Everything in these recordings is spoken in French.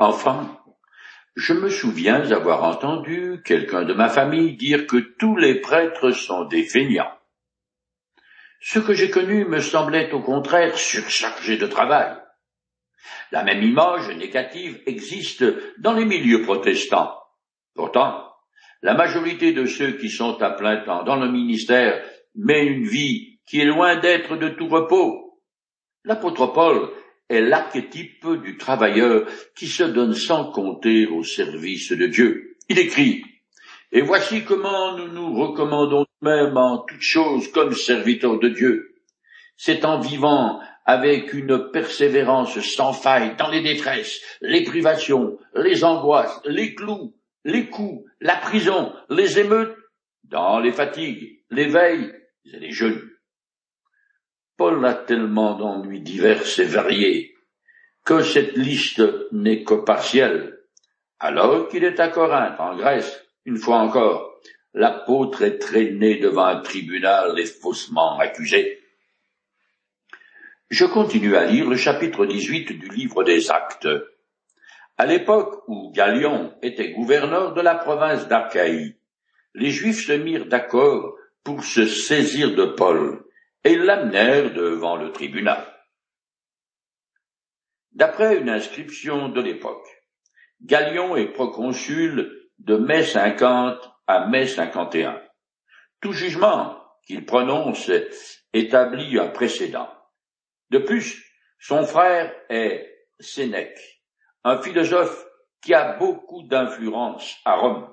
Enfant, je me souviens avoir entendu quelqu'un de ma famille dire que tous les prêtres sont des feignants. Ce que j'ai connu me semblait au contraire surchargé de travail. La même image négative existe dans les milieux protestants. Pourtant, la majorité de ceux qui sont à plein temps dans le ministère mènent une vie qui est loin d'être de tout repos. L'apôtre Paul est l'archétype du travailleur qui se donne sans compter au service de Dieu. Il écrit Et voici comment nous nous recommandons nous-mêmes en toutes choses comme serviteurs de Dieu. C'est en vivant avec une persévérance sans faille dans les détresses, les privations, les angoisses, les clous, les coups, la prison, les émeutes, dans les fatigues, les veilles et les jeûnes. Paul a tellement d'ennuis divers et variés que cette liste n'est que partielle. Alors qu'il est à Corinthe, en Grèce, une fois encore, l'apôtre est traîné devant un tribunal et faussement accusé. Je continue à lire le chapitre 18 du livre des Actes. À l'époque où Galion était gouverneur de la province d'Archaïe, les Juifs se mirent d'accord pour se saisir de Paul et l'amenèrent devant le tribunal. D'après une inscription de l'époque, Galion est proconsul de mai 50 à mai 51. Tout jugement qu'il prononce établit un précédent. De plus, son frère est Sénèque, un philosophe qui a beaucoup d'influence à Rome.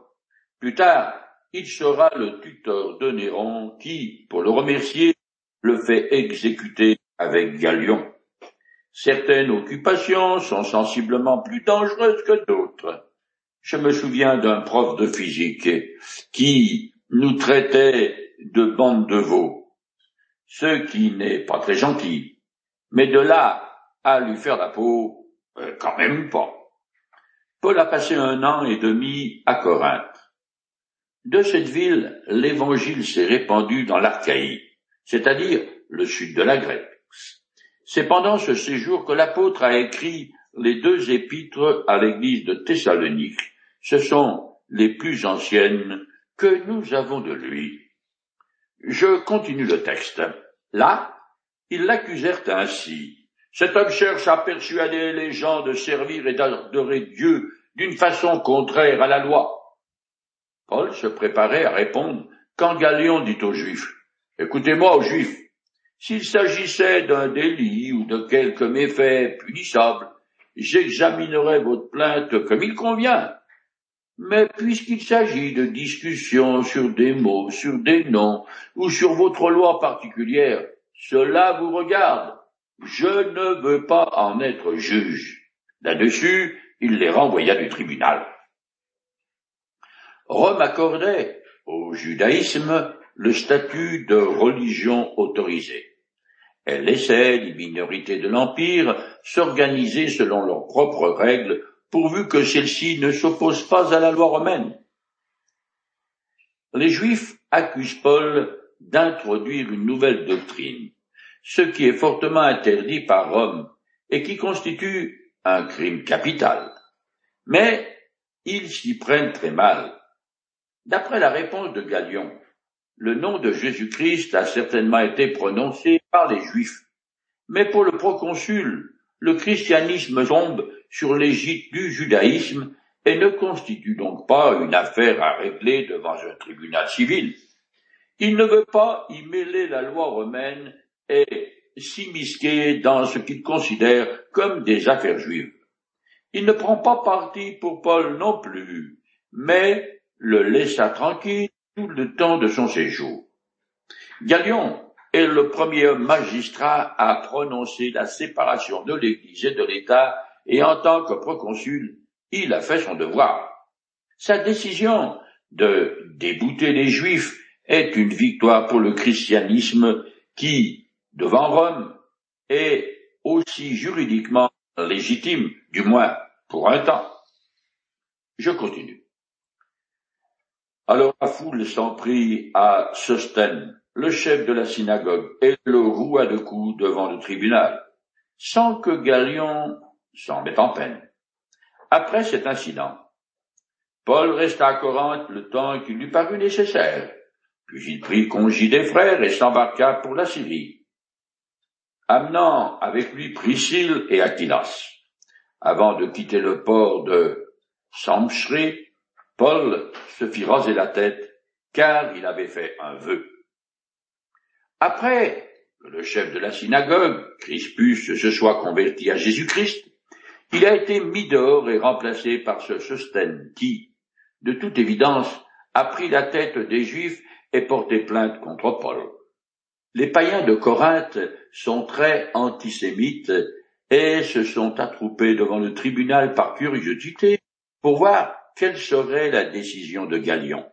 Plus tard, il sera le tuteur de Néron qui, pour le remercier, le fait exécuter avec Galion. Certaines occupations sont sensiblement plus dangereuses que d'autres. Je me souviens d'un prof de physique qui nous traitait de bande de veaux, ce qui n'est pas très gentil. Mais de là à lui faire la peau, euh, quand même pas. Paul a passé un an et demi à Corinthe. De cette ville, l'évangile s'est répandu dans l'Archaïe, c'est-à-dire le sud de la Grèce. C'est pendant ce séjour que l'apôtre a écrit les deux épîtres à l'église de Thessalonique. Ce sont les plus anciennes que nous avons de lui. Je continue le texte. Là, ils l'accusèrent ainsi. Cet homme cherche à persuader les gens de servir et d'adorer Dieu d'une façon contraire à la loi. Paul se préparait à répondre quand Galion dit aux Juifs, Écoutez-moi Juifs, s'il s'agissait d'un délit ou de quelque méfait punissable, j'examinerai votre plainte comme il convient. Mais puisqu'il s'agit de discussions sur des mots, sur des noms, ou sur votre loi particulière, cela vous regarde. Je ne veux pas en être juge. Là-dessus, il les renvoya du tribunal. Rome accordait au judaïsme le statut de religion autorisée. Elle laissait les minorités de l'Empire s'organiser selon leurs propres règles, pourvu que celles-ci ne s'opposent pas à la loi romaine. Les Juifs accusent Paul d'introduire une nouvelle doctrine, ce qui est fortement interdit par Rome et qui constitue un crime capital. Mais ils s'y prennent très mal. D'après la réponse de Galion, le nom de Jésus-Christ a certainement été prononcé par les Juifs. Mais pour le proconsul, le christianisme tombe sur l'égide du judaïsme et ne constitue donc pas une affaire à régler devant un tribunal civil. Il ne veut pas y mêler la loi romaine et s'immisquer dans ce qu'il considère comme des affaires juives. Il ne prend pas parti pour Paul non plus, mais le laissa tranquille tout le temps de son séjour. Galion est le premier magistrat à prononcer la séparation de l'Église et de l'État, et en tant que proconsul, il a fait son devoir. Sa décision de débouter les Juifs est une victoire pour le christianisme qui, devant Rome, est aussi juridiquement légitime, du moins pour un temps. Je continue. Alors la foule s'en prit à Sostène, le chef de la synagogue, et le roua de coups devant le tribunal, sans que Galion s'en mette en peine. Après cet incident, Paul resta à Corinthe le temps qu'il lui parut nécessaire, puis il prit congé des frères et s'embarqua pour la Syrie, amenant avec lui Priscille et Aquilas. Avant de quitter le port de Samchré, Paul se fit raser la tête, car il avait fait un vœu. Après que le chef de la synagogue, Crispus, se soit converti à Jésus-Christ, il a été mis dehors et remplacé par ce Sostène qui, de toute évidence, a pris la tête des Juifs et porté plainte contre Paul. Les païens de Corinthe sont très antisémites et se sont attroupés devant le tribunal par curiosité pour voir quelle serait la décision de Galion?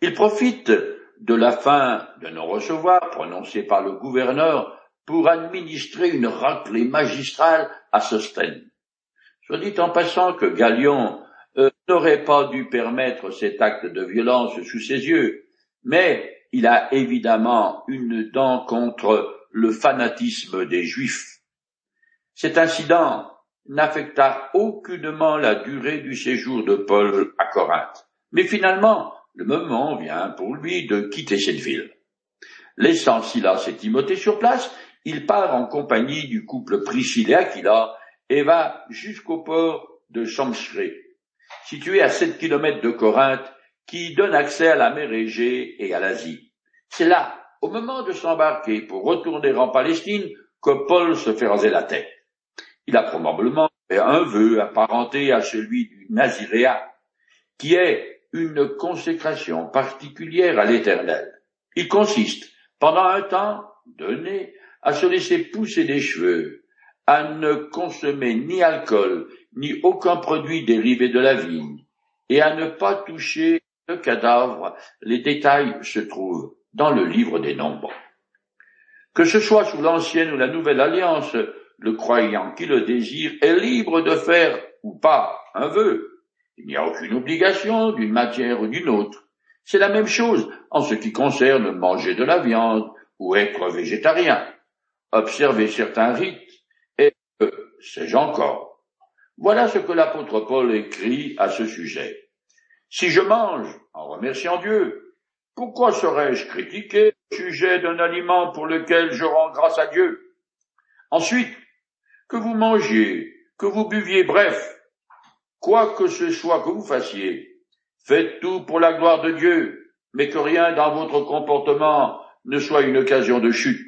Ils profitent de la fin de non-recevoir prononcée par le gouverneur pour administrer une raclée magistrale à Sostène. Soit dit en passant que Galion euh, n'aurait pas dû permettre cet acte de violence sous ses yeux, mais il a évidemment une dent contre le fanatisme des Juifs. Cet incident n'affecta aucunement la durée du séjour de Paul à Corinthe. Mais finalement, le moment vient pour lui de quitter cette ville. Laissant Silas et Timothée sur place, il part en compagnie du couple Priscille et Aquila et va jusqu'au port de Chamchré, situé à sept kilomètres de Corinthe, qui donne accès à la mer Égée et à l'Asie. C'est là, au moment de s'embarquer pour retourner en Palestine, que Paul se fait raser la tête. Il a probablement fait un vœu apparenté à celui du Naziréa, qui est une consécration particulière à l'Éternel. Il consiste, pendant un temps donné, à se laisser pousser des cheveux, à ne consommer ni alcool, ni aucun produit dérivé de la vigne, et à ne pas toucher le cadavre. Les détails se trouvent dans le livre des nombres. Que ce soit sous l'ancienne ou la nouvelle alliance, le croyant qui le désire est libre de faire ou pas un vœu. Il n'y a aucune obligation d'une matière ou d'une autre. C'est la même chose en ce qui concerne manger de la viande ou être végétarien, observer certains rites et sais-je encore. Voilà ce que l'apôtre Paul écrit à ce sujet. Si je mange en remerciant Dieu, pourquoi serais-je critiqué au sujet d'un aliment pour lequel je rends grâce à Dieu? Ensuite, que vous mangiez, que vous buviez, bref, quoi que ce soit que vous fassiez, faites tout pour la gloire de Dieu, mais que rien dans votre comportement ne soit une occasion de chute,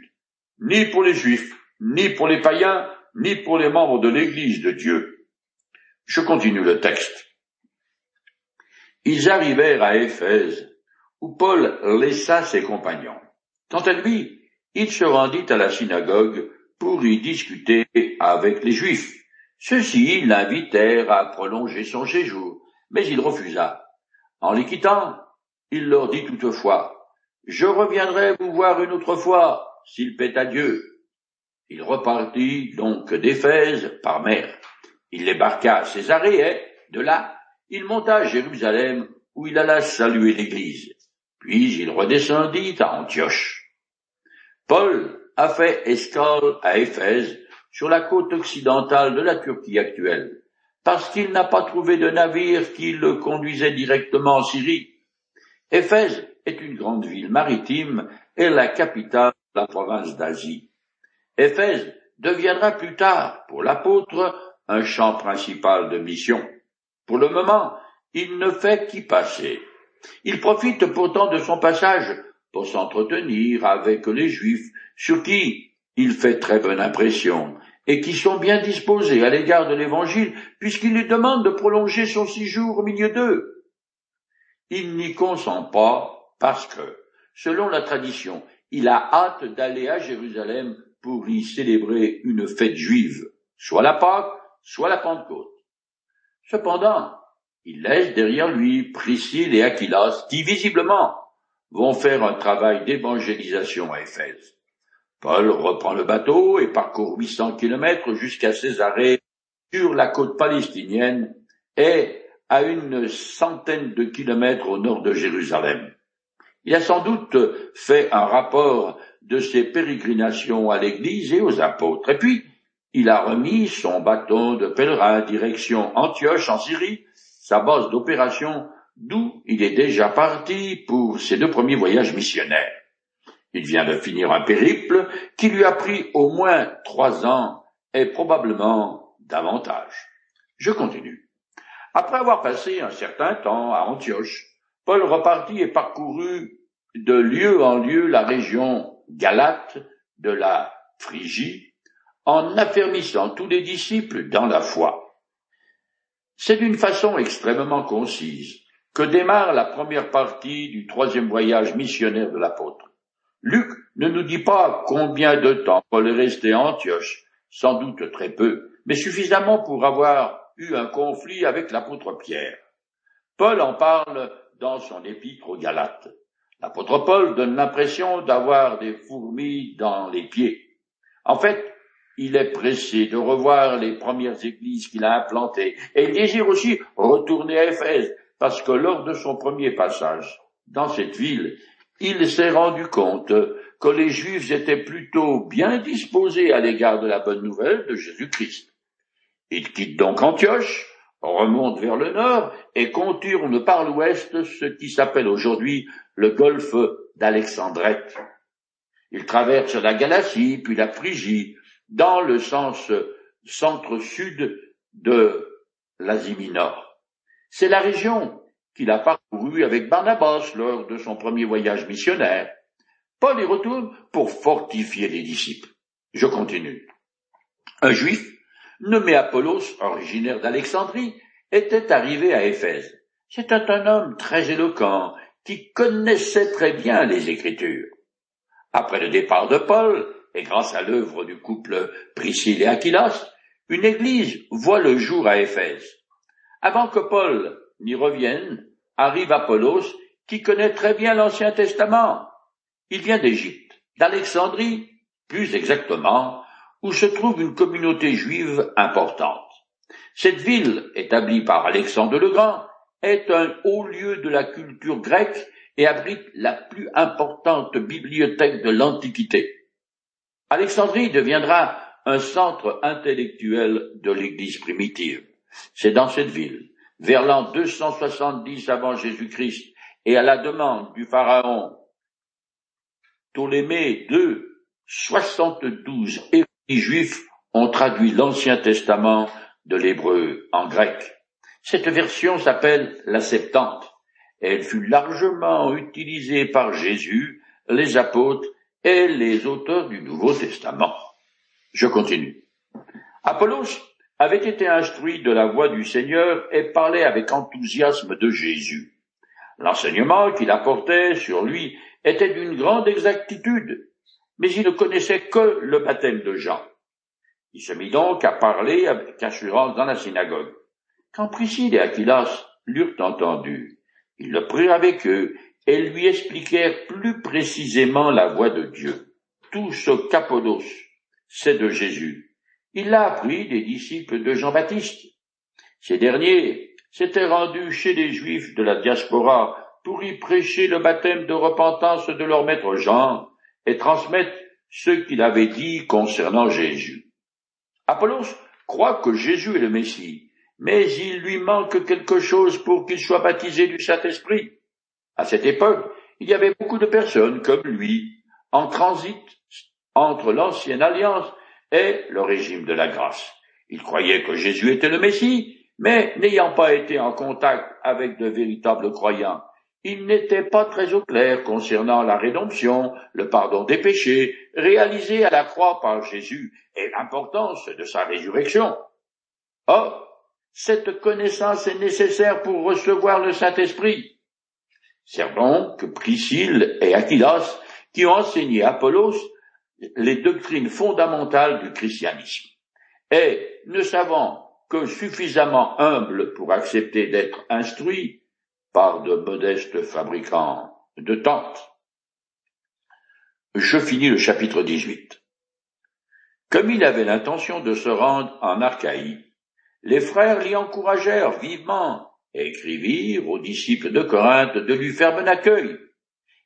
ni pour les Juifs, ni pour les païens, ni pour les membres de l'Église de Dieu. Je continue le texte. Ils arrivèrent à Éphèse, où Paul laissa ses compagnons. Quant à lui, il se rendit à la synagogue pour y discuter avec les Juifs. Ceux-ci l'invitèrent à prolonger son séjour, mais il refusa. En les quittant, il leur dit toutefois, Je reviendrai vous voir une autre fois, s'il plaît à Dieu. Il repartit donc d'Éphèse par mer. Il débarqua à Césarée et, de là, il monta à Jérusalem où il alla saluer l'Église. Puis il redescendit à Antioche. Paul a fait escale à Éphèse, sur la côte occidentale de la Turquie actuelle, parce qu'il n'a pas trouvé de navire qui le conduisait directement en Syrie. Éphèse est une grande ville maritime et la capitale de la province d'Asie. Éphèse deviendra plus tard, pour l'apôtre, un champ principal de mission. Pour le moment, il ne fait qu'y passer. Il profite pourtant de son passage pour s'entretenir avec les Juifs, sur qui il fait très bonne impression, et qui sont bien disposés à l'égard de l'Évangile, puisqu'il lui demande de prolonger son séjour au milieu d'eux. Il n'y consent pas parce que, selon la tradition, il a hâte d'aller à Jérusalem pour y célébrer une fête juive, soit la Pâque, soit la Pentecôte. Cependant, il laisse derrière lui Priscille et Aquilas, qui visiblement vont faire un travail d'évangélisation à Éphèse. Paul reprend le bateau et parcourt 800 kilomètres jusqu'à Césarée sur la côte palestinienne et à une centaine de kilomètres au nord de Jérusalem. Il a sans doute fait un rapport de ses pérégrinations à l'Église et aux apôtres. Et puis, il a remis son bâton de pèlerin direction Antioche en Syrie, sa base d'opération, d'où il est déjà parti pour ses deux premiers voyages missionnaires. Il vient de finir un périple qui lui a pris au moins trois ans et probablement davantage. Je continue. Après avoir passé un certain temps à Antioche, Paul repartit et parcourut de lieu en lieu la région galate de la Phrygie, en affermissant tous les disciples dans la foi. C'est d'une façon extrêmement concise que démarre la première partie du troisième voyage missionnaire de l'apôtre. Luc ne nous dit pas combien de temps Paul est resté à Antioche, sans doute très peu, mais suffisamment pour avoir eu un conflit avec l'apôtre Pierre. Paul en parle dans son épître aux Galates. L'apôtre Paul donne l'impression d'avoir des fourmis dans les pieds. En fait, il est pressé de revoir les premières églises qu'il a implantées et il désire aussi retourner à Éphèse parce que lors de son premier passage dans cette ville, il s'est rendu compte que les Juifs étaient plutôt bien disposés à l'égard de la bonne nouvelle de Jésus-Christ. Il quitte donc Antioche, remonte vers le nord et contourne par l'ouest ce qui s'appelle aujourd'hui le golfe d'Alexandrette. Il traverse la Galatie, puis la Phrygie, dans le sens centre-sud de l'Asie mineure. C'est la région qu'il a parcouru avec Barnabas lors de son premier voyage missionnaire. Paul y retourne pour fortifier les disciples. Je continue. Un juif, nommé Apollos, originaire d'Alexandrie, était arrivé à Éphèse. C'était un homme très éloquent, qui connaissait très bien les Écritures. Après le départ de Paul, et grâce à l'œuvre du couple Priscille et Aquilas, une église voit le jour à Éphèse. Avant que Paul n'y revienne, arrive Apollos, qui connaît très bien l'Ancien Testament. Il vient d'Égypte, d'Alexandrie, plus exactement, où se trouve une communauté juive importante. Cette ville, établie par Alexandre le Grand, est un haut lieu de la culture grecque et abrite la plus importante bibliothèque de l'Antiquité. Alexandrie deviendra un centre intellectuel de l'Église primitive. C'est dans cette ville vers l'an 270 avant Jésus-Christ et à la demande du pharaon Ptolémée II, 72 érudits juifs ont traduit l'Ancien Testament de l'hébreu en grec. Cette version s'appelle la Septante. Elle fut largement utilisée par Jésus, les apôtres et les auteurs du Nouveau Testament. Je continue. Apollos avait été instruit de la voix du Seigneur et parlait avec enthousiasme de Jésus. L'enseignement qu'il apportait sur lui était d'une grande exactitude, mais il ne connaissait que le baptême de Jean. Il se mit donc à parler avec assurance dans la synagogue. Quand Priscille et Aquilas l'eurent entendu, ils le prirent avec eux et lui expliquèrent plus précisément la voix de Dieu. Tout ce qu'Apollos c'est de Jésus il l'a appris des disciples de Jean-Baptiste. Ces derniers s'étaient rendus chez les Juifs de la diaspora pour y prêcher le baptême de repentance de leur maître Jean et transmettre ce qu'il avait dit concernant Jésus. Apollos croit que Jésus est le Messie, mais il lui manque quelque chose pour qu'il soit baptisé du Saint-Esprit. À cette époque, il y avait beaucoup de personnes comme lui, en transit entre l'ancienne alliance et le régime de la grâce. Il croyait que Jésus était le Messie, mais n'ayant pas été en contact avec de véritables croyants, il n'était pas très au clair concernant la rédemption, le pardon des péchés, réalisé à la croix par Jésus, et l'importance de sa résurrection. Or, cette connaissance est nécessaire pour recevoir le Saint-Esprit. C'est donc Priscille et Aquilas qui ont enseigné Apollos les doctrines fondamentales du christianisme. Et ne savant que suffisamment humble pour accepter d'être instruit par de modestes fabricants de tentes, je finis le chapitre 18. Comme il avait l'intention de se rendre en Archaïe, les frères l'y encouragèrent vivement et écrivirent aux disciples de Corinthe de lui faire bon accueil.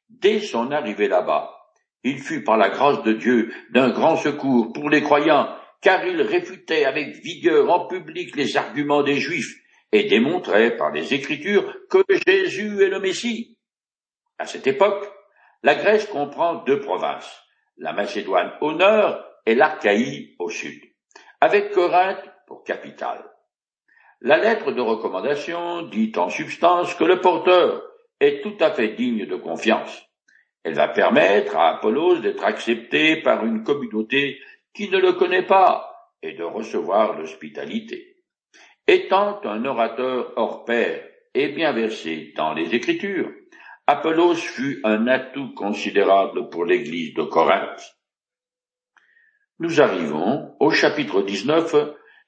Dès son arrivée là-bas, il fut par la grâce de Dieu d'un grand secours pour les croyants car il réfutait avec vigueur en public les arguments des Juifs et démontrait par les Écritures que Jésus est le Messie. À cette époque, la Grèce comprend deux provinces, la Macédoine au nord et l'Archaïe au sud, avec Corinthe pour capitale. La lettre de recommandation dit en substance que le porteur est tout à fait digne de confiance. Elle va permettre à Apollos d'être accepté par une communauté qui ne le connaît pas et de recevoir l'hospitalité. Étant un orateur hors pair et bien versé dans les Écritures, Apollos fut un atout considérable pour l'Église de Corinthe. Nous arrivons au chapitre 19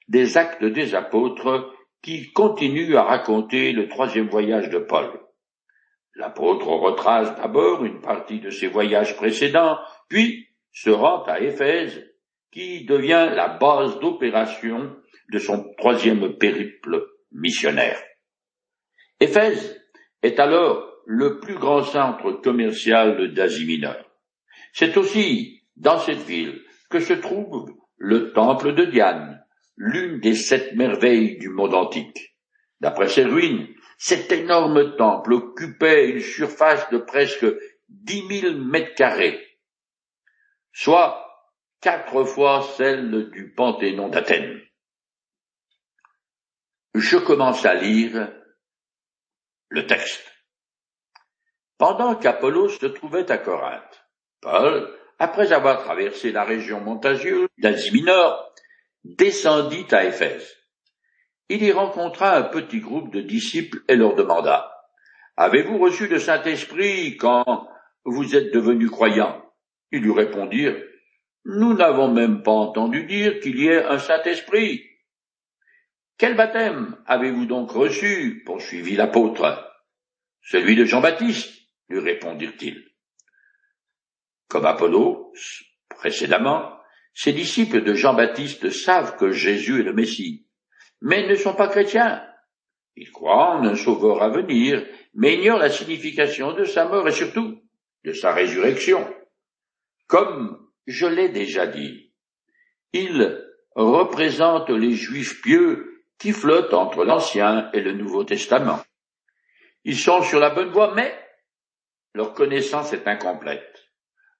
des Actes des Apôtres qui continue à raconter le troisième voyage de Paul. L'apôtre retrace d'abord une partie de ses voyages précédents, puis se rend à Éphèse, qui devient la base d'opération de son troisième périple missionnaire. Éphèse est alors le plus grand centre commercial d'Asie mineure. C'est aussi dans cette ville que se trouve le temple de Diane, l'une des sept merveilles du monde antique. D'après ces ruines, cet énorme temple occupait une surface de presque dix mille mètres carrés, soit quatre fois celle du Panthéon d'Athènes. Je commence à lire le texte. Pendant qu'Apollos se trouvait à Corinthe, Paul, après avoir traversé la région montagieuse d'Asie mineure, descendit à Éphèse. Il y rencontra un petit groupe de disciples et leur demanda Avez-vous reçu le Saint-Esprit quand vous êtes devenus croyants? Ils lui répondirent Nous n'avons même pas entendu dire qu'il y ait un Saint-Esprit. Quel baptême avez-vous donc reçu? poursuivit l'apôtre. Celui de Jean-Baptiste, lui répondirent-ils. Comme Apollo, précédemment, ces disciples de Jean-Baptiste savent que Jésus est le Messie, mais ne sont pas chrétiens. Ils croient en un sauveur à venir, mais ignorent la signification de sa mort et surtout de sa résurrection. Comme je l'ai déjà dit, ils représentent les juifs pieux qui flottent entre l'Ancien et le Nouveau Testament. Ils sont sur la bonne voie, mais leur connaissance est incomplète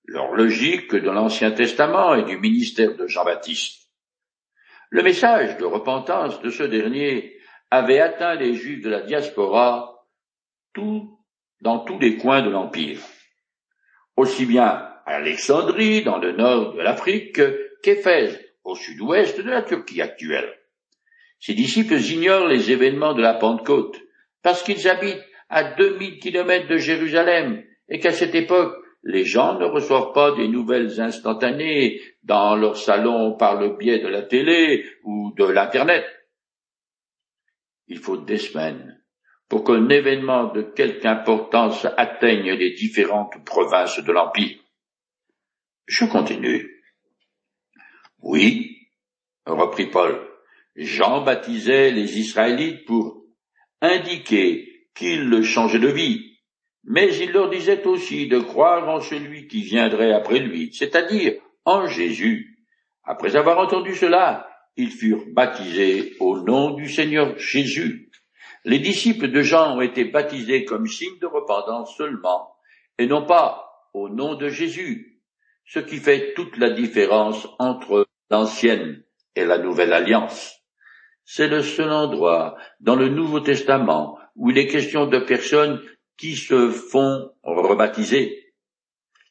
leur logique de l'Ancien Testament et du ministère de Jean-Baptiste. Le message de repentance de ce dernier avait atteint les Juifs de la diaspora dans tous les coins de l'Empire, aussi bien à Alexandrie, dans le nord de l'Afrique, qu'Éphèse, au sud-ouest de la Turquie actuelle. Ces disciples ignorent les événements de la Pentecôte, parce qu'ils habitent à 2000 kilomètres de Jérusalem, et qu'à cette époque, les gens ne reçoivent pas des nouvelles instantanées dans leur salon par le biais de la télé ou de l'Internet. Il faut des semaines pour qu'un événement de quelque importance atteigne les différentes provinces de l'Empire. Je continue. Oui, reprit Paul, Jean baptisait les Israélites pour indiquer qu'ils changeaient de vie, mais il leur disait aussi de croire en celui qui viendrait après lui, c'est-à-dire en Jésus. Après avoir entendu cela, ils furent baptisés au nom du Seigneur Jésus. Les disciples de Jean ont été baptisés comme signe de repentance seulement, et non pas au nom de Jésus, ce qui fait toute la différence entre l'ancienne et la nouvelle alliance. C'est le seul endroit dans le Nouveau Testament où il est question de personnes qui se font rebaptiser.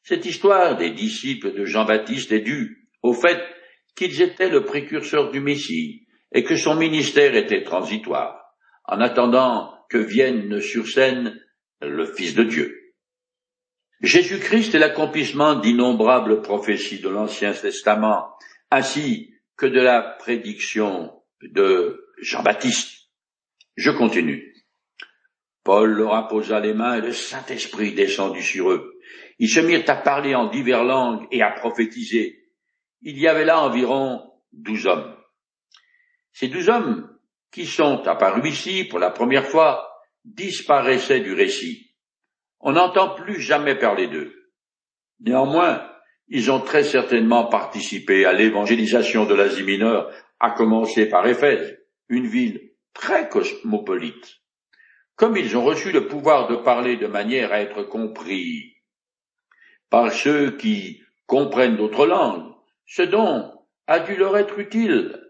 Cette histoire des disciples de Jean-Baptiste est due au fait qu'ils étaient le précurseur du Messie et que son ministère était transitoire, en attendant que vienne sur scène le Fils de Dieu. Jésus-Christ est l'accomplissement d'innombrables prophéties de l'Ancien Testament, ainsi que de la prédiction de Jean-Baptiste. Je continue. Paul leur imposa les mains et le Saint-Esprit descendit sur eux. Ils se mirent à parler en diverses langues et à prophétiser. Il y avait là environ douze hommes. Ces douze hommes, qui sont apparus ici pour la première fois, disparaissaient du récit. On n'entend plus jamais parler d'eux. Néanmoins, ils ont très certainement participé à l'évangélisation de l'Asie mineure, à commencer par Éphèse, une ville très cosmopolite. Comme ils ont reçu le pouvoir de parler de manière à être compris par ceux qui comprennent d'autres langues, ce don a dû leur être utile.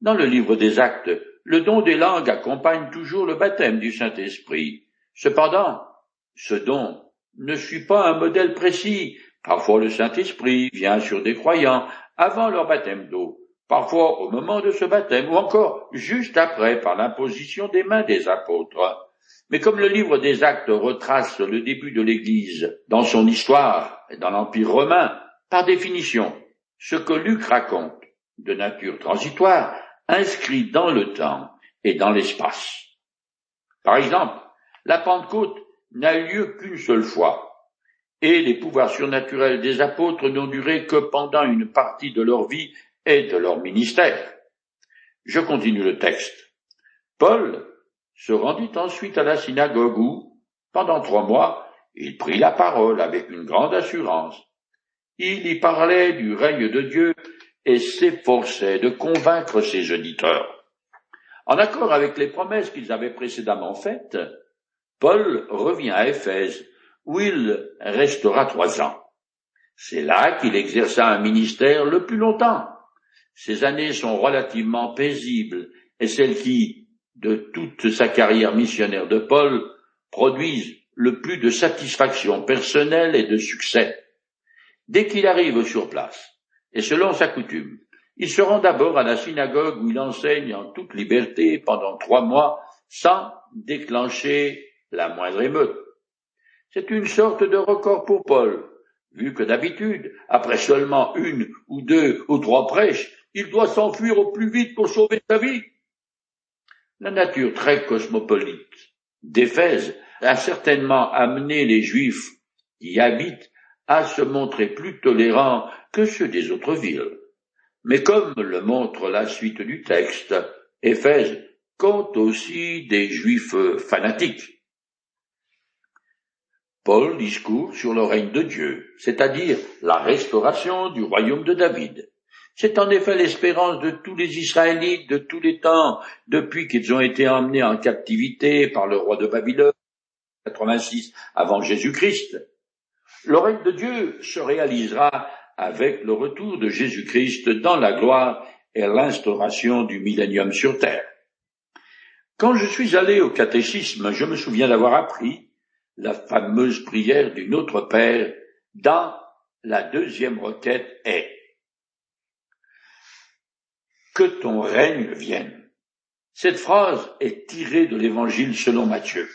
Dans le livre des actes, le don des langues accompagne toujours le baptême du Saint-Esprit. Cependant, ce don ne suit pas un modèle précis. Parfois le Saint-Esprit vient sur des croyants avant leur baptême d'eau, parfois au moment de ce baptême, ou encore juste après par l'imposition des mains des apôtres. Mais comme le livre des actes retrace le début de l'Église dans son histoire et dans l'Empire romain, par définition, ce que Luc raconte, de nature transitoire, inscrit dans le temps et dans l'espace. Par exemple, la Pentecôte n'a eu lieu qu'une seule fois, et les pouvoirs surnaturels des apôtres n'ont duré que pendant une partie de leur vie et de leur ministère. Je continue le texte. Paul se rendit ensuite à la synagogue où, pendant trois mois, il prit la parole avec une grande assurance. Il y parlait du règne de Dieu et s'efforçait de convaincre ses auditeurs. En accord avec les promesses qu'ils avaient précédemment faites, Paul revient à Éphèse, où il restera trois ans. C'est là qu'il exerça un ministère le plus longtemps. Ces années sont relativement paisibles, et celles qui, de toute sa carrière missionnaire de Paul produisent le plus de satisfaction personnelle et de succès. Dès qu'il arrive sur place, et selon sa coutume, il se rend d'abord à la synagogue où il enseigne en toute liberté pendant trois mois sans déclencher la moindre émeute. C'est une sorte de record pour Paul, vu que d'habitude, après seulement une ou deux ou trois prêches, il doit s'enfuir au plus vite pour sauver sa vie. La nature très cosmopolite d'Éphèse a certainement amené les Juifs qui y habitent à se montrer plus tolérants que ceux des autres villes. Mais comme le montre la suite du texte, Éphèse compte aussi des Juifs fanatiques. Paul discourt sur le règne de Dieu, c'est-à-dire la restauration du royaume de David. C'est en effet l'espérance de tous les Israélites de tous les temps, depuis qu'ils ont été emmenés en captivité par le roi de Babylone, 86 avant Jésus-Christ. Le règne de Dieu se réalisera avec le retour de Jésus-Christ dans la gloire et l'instauration du millénium sur terre. Quand je suis allé au catéchisme, je me souviens d'avoir appris la fameuse prière du Notre Père dans la deuxième requête est que ton règne vienne. Cette phrase est tirée de l'évangile selon Matthieu.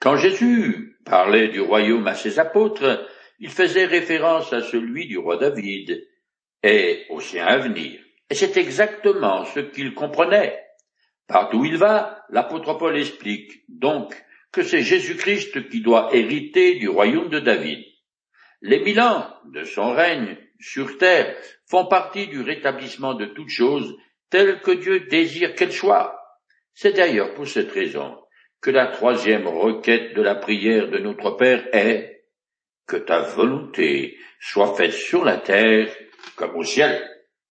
Quand Jésus parlait du royaume à ses apôtres, il faisait référence à celui du roi David et au sien à venir. Et c'est exactement ce qu'il comprenait. Partout où il va, l'apôtre Paul explique donc que c'est Jésus-Christ qui doit hériter du royaume de David. Les mille ans de son règne sur terre font partie du rétablissement de toutes choses telles que Dieu désire qu'elles soient. C'est d'ailleurs pour cette raison que la troisième requête de la prière de notre Père est que ta volonté soit faite sur la terre comme au ciel.